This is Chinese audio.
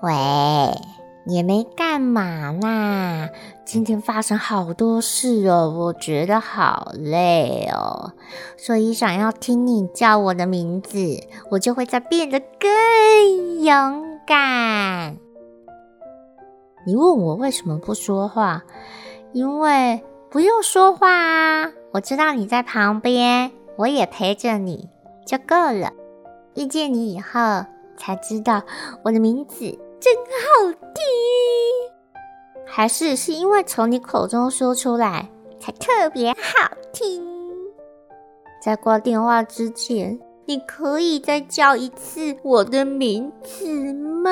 喂，也没干嘛啦。今天发生好多事哦，我觉得好累哦，所以想要听你叫我的名字，我就会再变得更勇敢。你问我为什么不说话？因为不用说话啊，我知道你在旁边，我也陪着你就够了。遇见你以后，才知道我的名字。真好听，还是是因为从你口中说出来才特别好听。在挂电话之前，你可以再叫一次我的名字吗？